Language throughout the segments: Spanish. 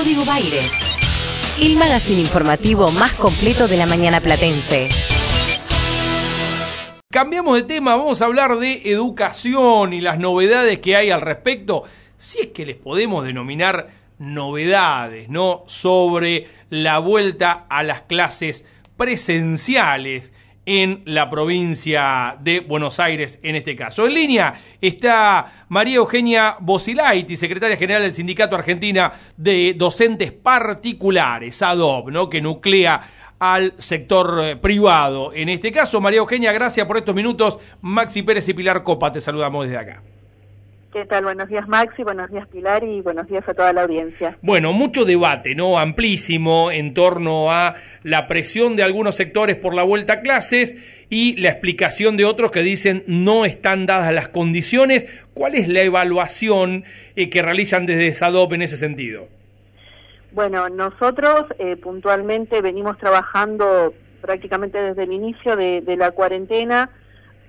Código Baires. El magazine informativo más completo de la mañana platense. Cambiamos de tema, vamos a hablar de educación y las novedades que hay al respecto, si es que les podemos denominar novedades, ¿no? Sobre la vuelta a las clases presenciales en la provincia de Buenos Aires en este caso. En línea está María Eugenia Bosilaiti, secretaria general del Sindicato Argentina de Docentes Particulares, ADOB, ¿no? que nuclea al sector eh, privado. En este caso, María Eugenia, gracias por estos minutos. Maxi Pérez y Pilar Copa, te saludamos desde acá. ¿Qué tal? Buenos días Maxi, buenos días Pilar y buenos días a toda la audiencia. Bueno, mucho debate, ¿no? Amplísimo en torno a la presión de algunos sectores por la vuelta a clases y la explicación de otros que dicen no están dadas las condiciones. ¿Cuál es la evaluación eh, que realizan desde SADOP en ese sentido? Bueno, nosotros eh, puntualmente venimos trabajando prácticamente desde el inicio de, la cuarentena,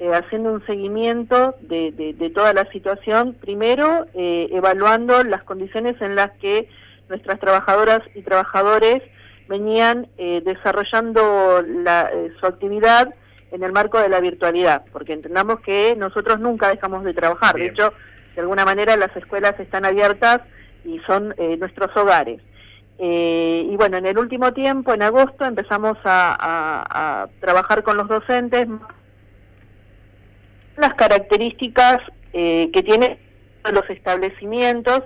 eh, haciendo un seguimiento de, toda la situación, primero eh, evaluando las condiciones en las que nuestras trabajadoras y trabajadores venían desarrollando su actividad en el marco de la virtualidad, porque entendamos que nosotros nunca dejamos de trabajar, de hecho, de alguna manera las escuelas están abiertas y son nuestros hogares. Eh, y bueno, en el último tiempo, en agosto, empezamos a, trabajar con los docentes las características eh, que tienen los establecimientos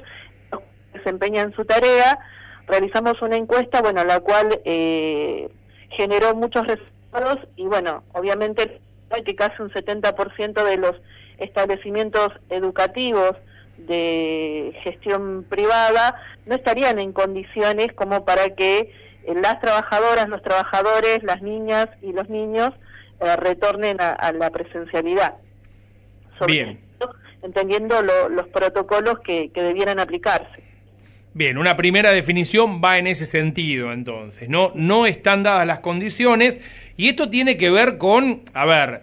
que desempeñan su tarea. Realizamos una encuesta, bueno, la cual eh, generó muchos resultados y bueno, obviamente que casi un 70% de los establecimientos educativos de gestión privada no estarían en condiciones como para que eh, las trabajadoras, los trabajadores, las niñas y los niños eh, retornen a, la presencialidad. Bien. entendiendo los protocolos que, que debieran aplicarse. Bien, una primera definición va en ese sentido, entonces. No, no están dadas las condiciones y esto tiene que ver con, a ver,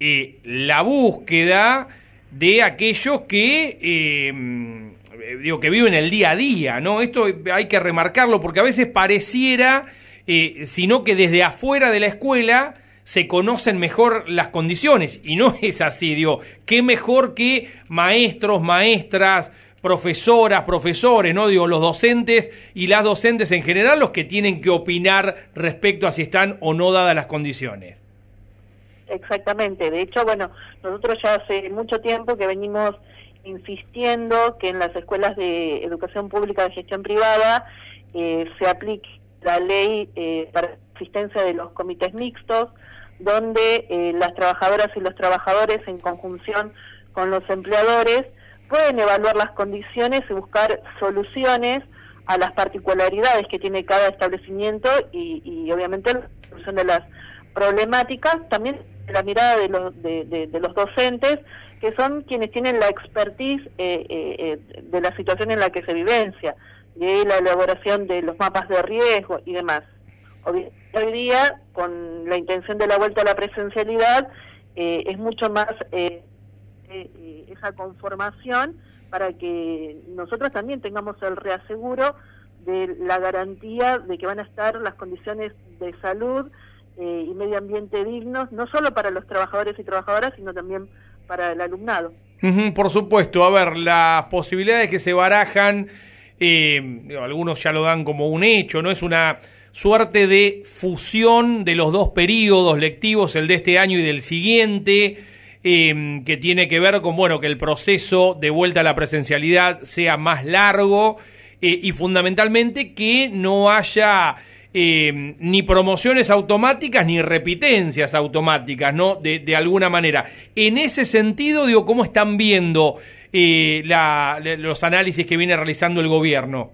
eh, la búsqueda de aquellos que, eh, digo, que viven el día a día, ¿no? Esto hay que remarcarlo porque a veces pareciera, eh, sino que desde afuera de la escuela se conocen mejor las condiciones y no es así, digo, qué mejor que maestros, maestras, profesoras, profesores, ¿no? Digo, los docentes y las docentes en general los que tienen que opinar respecto a si están o no dadas las condiciones. Exactamente, de hecho, bueno, nosotros ya hace mucho tiempo que venimos insistiendo que en las escuelas de educación pública de gestión privada eh, se aplique la ley eh, para existencia de los comités mixtos, donde eh, las trabajadoras y los trabajadores en conjunción con los empleadores pueden evaluar las condiciones y buscar soluciones a las particularidades que tiene cada establecimiento y, obviamente la solución de las problemáticas, también la mirada de los, de, los docentes, que son quienes tienen la expertise eh, eh, eh, de la situación en la que se vivencia, de la elaboración de los mapas de riesgo y demás. Hoy, día, con la intención de la vuelta a la presencialidad, es mucho más esa conformación para que nosotros también tengamos el reaseguro de la garantía de que van a estar las condiciones de salud eh, y medio ambiente dignos, no solo para los trabajadores y trabajadoras, sino también para el alumnado. por supuesto, a ver, las posibilidades que se barajan, eh, algunos ya lo dan como un hecho, ¿no? Es una suerte de fusión de los dos periodos lectivos, el de este año y del siguiente, eh, que tiene que ver con, bueno, que el proceso de vuelta a la presencialidad sea más largo y fundamentalmente que no haya eh, ni promociones automáticas ni repitencias automáticas, ¿no? De, de, alguna manera. En ese sentido, digo, ¿cómo están viendo eh, la, los análisis que viene realizando el gobierno?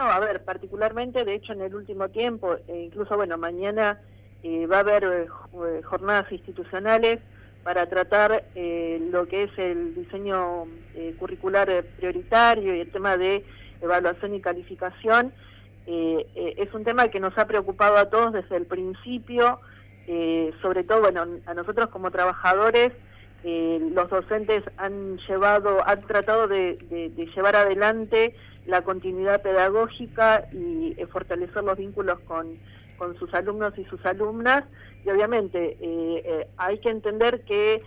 No, a ver, particularmente, de hecho, en el último tiempo, e incluso, bueno, mañana eh, va a haber jornadas institucionales para tratar lo que es el diseño curricular prioritario y el tema de evaluación y calificación. Eh, eh, es un tema que nos ha preocupado a todos desde el principio, eh, sobre todo, bueno, a nosotros como trabajadores, los docentes han llevado, han tratado de, llevar adelante la continuidad pedagógica y fortalecer los vínculos con, con sus alumnos y sus alumnas. Y obviamente hay que entender que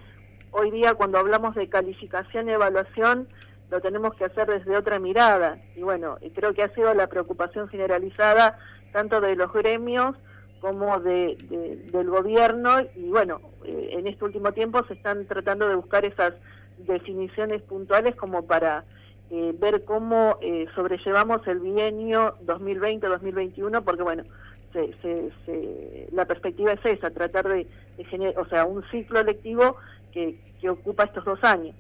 hoy día cuando hablamos de calificación y evaluación, lo tenemos que hacer desde otra mirada. Y bueno, creo que ha sido la preocupación generalizada tanto de los gremios como de, del gobierno. Y bueno, eh, en este último tiempo se están tratando de buscar esas definiciones puntuales como para eh, ver cómo eh, sobrellevamos el bienio 2020-2021, porque bueno, la perspectiva es esa, tratar de, de generar, o sea, un ciclo lectivo que, ocupa estos dos años.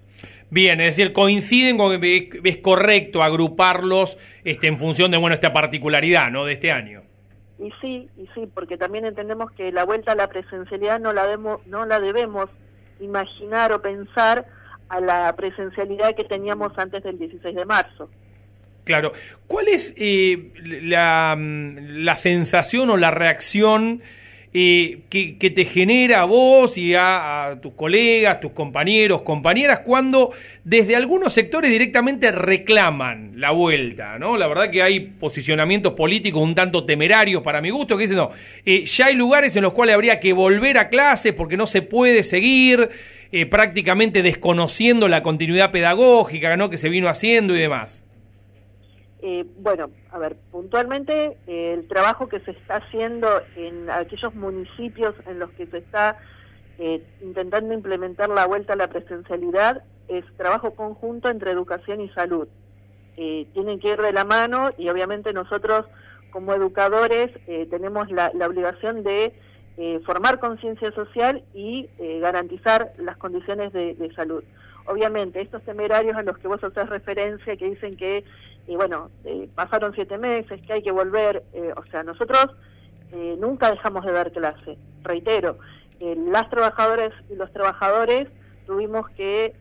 Bien, es decir, coinciden con que es correcto agruparlos este, en función de bueno esta particularidad ¿no? de este año. Y sí, y sí, porque también entendemos que la vuelta a la presencialidad no la, debemos, no la debemos imaginar o pensar a la presencialidad que teníamos antes del 16 de marzo. Claro. ¿Cuál es eh, la, la sensación o la reacción eh, que, te genera a vos y a, tus colegas, tus compañeros, compañeras, cuando desde algunos sectores directamente reclaman la vuelta, ¿no? La verdad que hay posicionamientos políticos un tanto temerarios para mi gusto, que dicen, no, eh, ya hay lugares en los cuales habría que volver a clases porque no se puede seguir eh, prácticamente desconociendo la continuidad pedagógica, ¿no? Que se vino haciendo y demás. Eh, bueno, a ver, puntualmente el trabajo que se está haciendo en aquellos municipios en los que se está eh, intentando implementar la vuelta a la presencialidad es trabajo conjunto entre educación y salud. Eh, tienen que ir de la mano y obviamente nosotros como educadores tenemos la, obligación de formar conciencia social y garantizar las condiciones de, de salud. Obviamente, estos temerarios a los que vos haces referencia, que dicen que y bueno, eh, pasaron siete meses, que hay que volver, eh, o sea, nosotros eh, nunca dejamos de dar clase, reitero, las trabajadoras y los trabajadores tuvimos que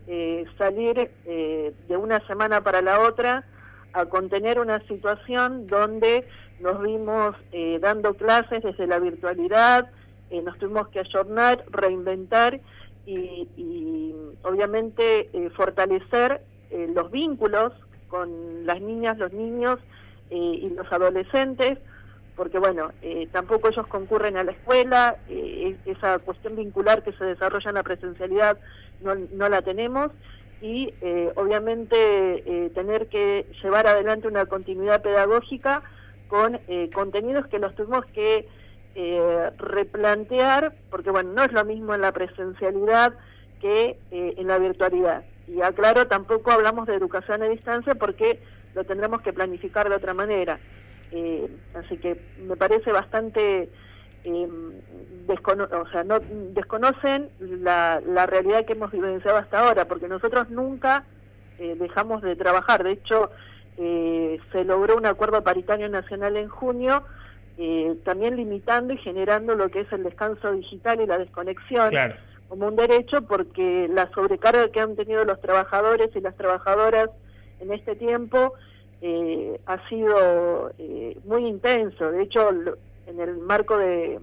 salir de una semana para la otra a contener una situación donde nos vimos dando clases desde la virtualidad, nos tuvimos que ayornar, reinventar y, y obviamente fortalecer los vínculos con las niñas, los niños eh, y los adolescentes, porque bueno, eh, tampoco ellos concurren a la escuela, eh, esa cuestión vincular que se desarrolla en la presencialidad no, no la tenemos y obviamente tener que llevar adelante una continuidad pedagógica con contenidos que los tuvimos que replantear, porque bueno, no es lo mismo en la presencialidad que en la virtualidad. Y aclaro, tampoco hablamos de educación a distancia porque lo tendremos que planificar de otra manera. Eh, así que me parece bastante, eh, o sea, no desconocen la, la, realidad que hemos vivenciado hasta ahora, porque nosotros nunca eh, dejamos de trabajar. De hecho, eh, se logró un acuerdo paritario nacional en junio, también limitando y generando lo que es el descanso digital y la desconexión. Claro como un derecho porque la sobrecarga que han tenido los trabajadores y las trabajadoras en este tiempo eh, ha sido eh, muy intenso. De hecho, en el marco de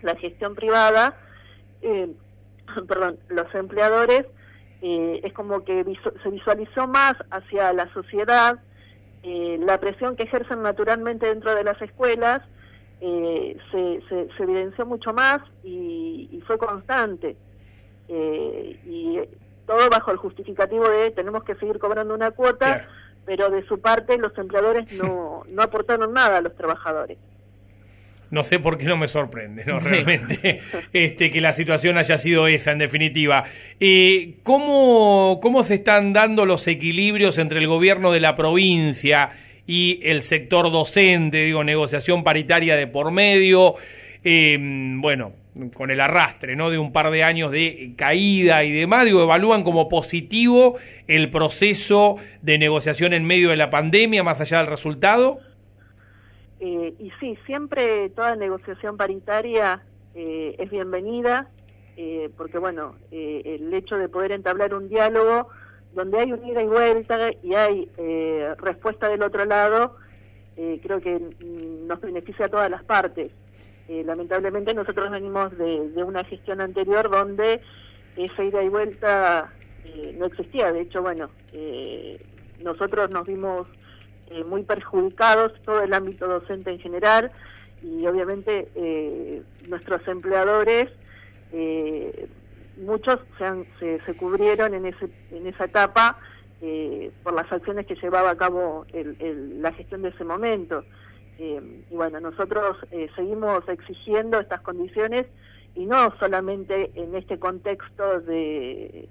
la gestión privada, eh, perdón, los empleadores es como que se visualizó más hacia la sociedad la presión que ejercen naturalmente dentro de las escuelas eh, se, se, evidenció mucho más y, fue constante. Eh, y todo bajo el justificativo de tenemos que seguir cobrando una cuota, pero de su parte los empleadores no, no aportaron nada a los trabajadores no sé por qué no me sorprende, ¿no? Realmente, este, que la situación haya sido esa, en definitiva. Eh, ¿cómo, ¿Cómo se están dando los equilibrios entre el gobierno de la provincia y el sector docente, digo, negociación paritaria de por medio, eh, bueno, con el arrastre, ¿no? De un par de años de caída y demás, digo, evalúan como positivo el proceso de negociación en medio de la pandemia, más allá del resultado. Eh, y sí, siempre toda negociación paritaria eh, es bienvenida, porque bueno, el hecho de poder entablar un diálogo donde hay un ida y vuelta y hay eh, respuesta del otro lado, eh, creo que nos beneficia a todas las partes. Eh, lamentablemente nosotros venimos de, una gestión anterior donde esa ida y vuelta no existía. De hecho, bueno, nosotros nos vimos eh, muy perjudicados, todo el ámbito docente en general, y obviamente eh, nuestros empleadores, eh, muchos se, se, cubrieron en, ese, en esa etapa por las acciones que llevaba a cabo la gestión de ese momento. Y bueno, nosotros seguimos exigiendo estas condiciones y no solamente en este contexto de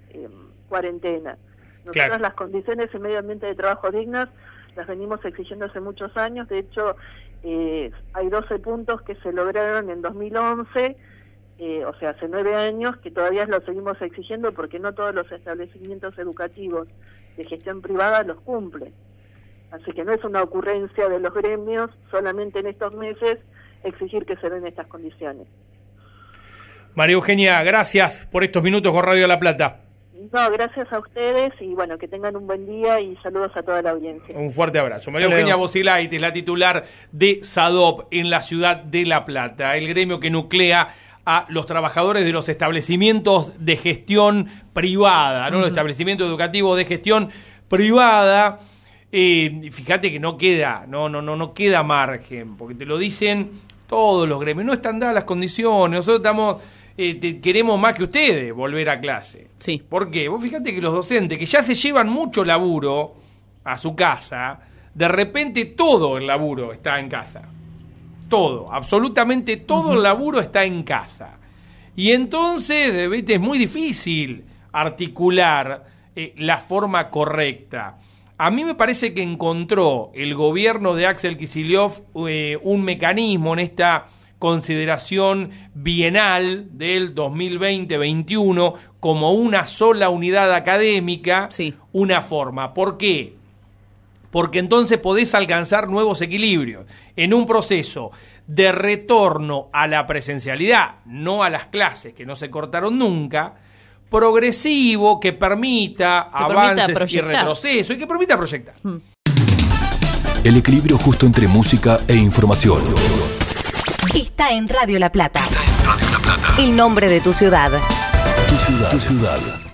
cuarentena. Nosotros las condiciones en medio ambiente de trabajo dignas las venimos exigiendo hace muchos años, de hecho eh, hay 12 puntos que se lograron en 2011, eh, o sea, hace nueve años, que todavía los seguimos exigiendo porque no todos los establecimientos educativos de gestión privada los cumplen. Así que no es una ocurrencia de los gremios solamente en estos meses exigir que se den estas condiciones. María Eugenia, gracias por estos minutos con Radio La Plata. No, gracias a ustedes y bueno, que tengan un buen día y saludos a toda la audiencia. Un fuerte abrazo. María Eugenia Bosilait es la titular de SADOP en la ciudad de La Plata, el gremio que nuclea a los trabajadores de los establecimientos de gestión privada, ¿no? Los establecimientos educativos de gestión privada. Eh, fíjate que no queda, no, no, no, no queda margen, porque te lo dicen todos los gremios, no están dadas las condiciones, nosotros estamos eh, queremos más que ustedes volver a clase. Sí. ¿Por qué? Vos fíjate que los docentes que ya se llevan mucho laburo a su casa, de repente todo el laburo está en casa. Todo, absolutamente todo el laburo está en casa. Y entonces, es muy difícil articular eh, la forma correcta. A mí me parece que encontró el gobierno de Axel Kicillof eh, un mecanismo en esta consideración bienal del 2020-21 como una sola unidad académica, una forma. ¿Por qué? Porque entonces podés alcanzar nuevos equilibrios en un proceso de retorno a la presencialidad, no a las clases que no se cortaron nunca, progresivo que permita avances y retroceso y que permita proyectar. Hmm. El equilibrio justo entre música e información. Está en Radio La Plata. El nombre de tu ciudad. Tu ciudad. Tu ciudad.